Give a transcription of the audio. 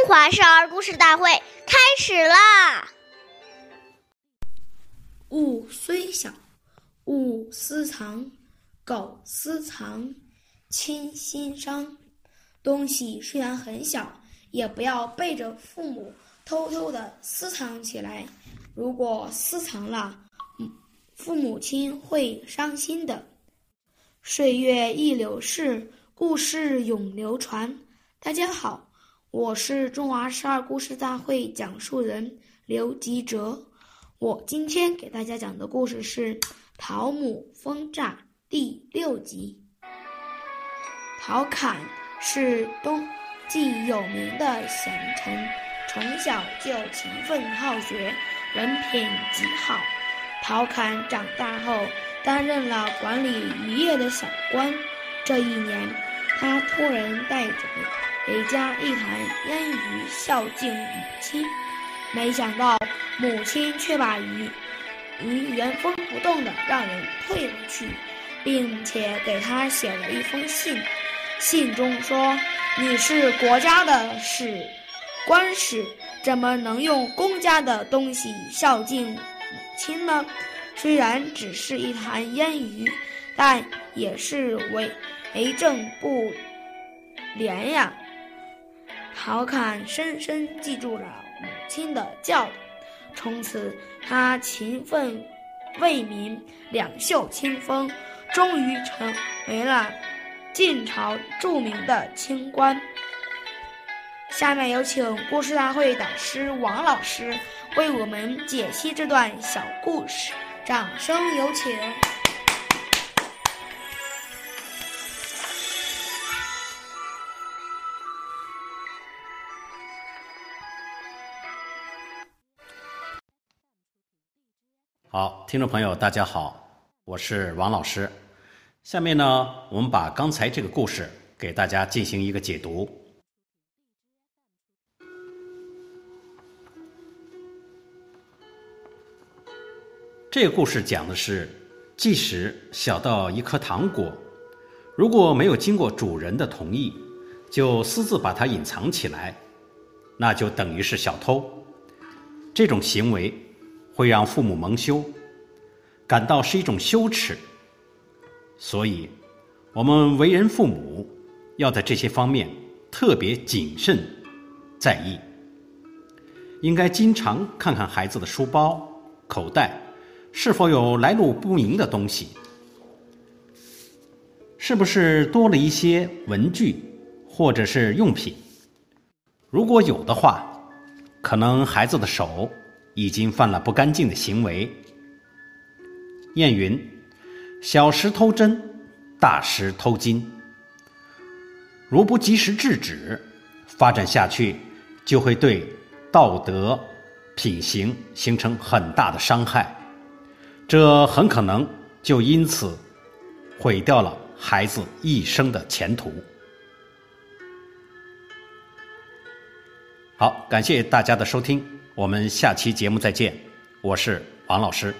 中华少儿故事大会开始啦！物虽小，勿私藏；苟私藏，亲心伤。东西虽然很小，也不要背着父母偷偷的私藏起来。如果私藏了，父母亲会伤心的。岁月易流逝，故事永流传。大家好。我是中华十二故事大会讲述人刘吉哲，我今天给大家讲的故事是《陶母封诈》第六集。陶侃是东晋有名的贤臣，从小就勤奋好学，人品极好。陶侃长大后担任了管理渔业的小官，这一年，他托人带着。给家一坛腌鱼孝敬母亲，没想到母亲却把鱼鱼原封不动的让人退了去，并且给他写了一封信。信中说：“你是国家的使官使，怎么能用公家的东西孝敬母亲呢？虽然只是一坛腌鱼，但也是为为政不廉呀。”陶侃深深记住了母亲的教导，从此他勤奋为民，两袖清风，终于成为了晋朝著名的清官。下面有请故事大会导师王老师为我们解析这段小故事，掌声有请。好，听众朋友，大家好，我是王老师。下面呢，我们把刚才这个故事给大家进行一个解读。这个故事讲的是，即使小到一颗糖果，如果没有经过主人的同意，就私自把它隐藏起来，那就等于是小偷。这种行为。会让父母蒙羞，感到是一种羞耻。所以，我们为人父母，要在这些方面特别谨慎在意。应该经常看看孩子的书包、口袋是否有来路不明的东西，是不是多了一些文具或者是用品。如果有的话，可能孩子的手。已经犯了不干净的行为。谚云：“小时偷针，大时偷金。”如不及时制止，发展下去就会对道德品行形成很大的伤害，这很可能就因此毁掉了孩子一生的前途。好，感谢大家的收听。我们下期节目再见，我是王老师。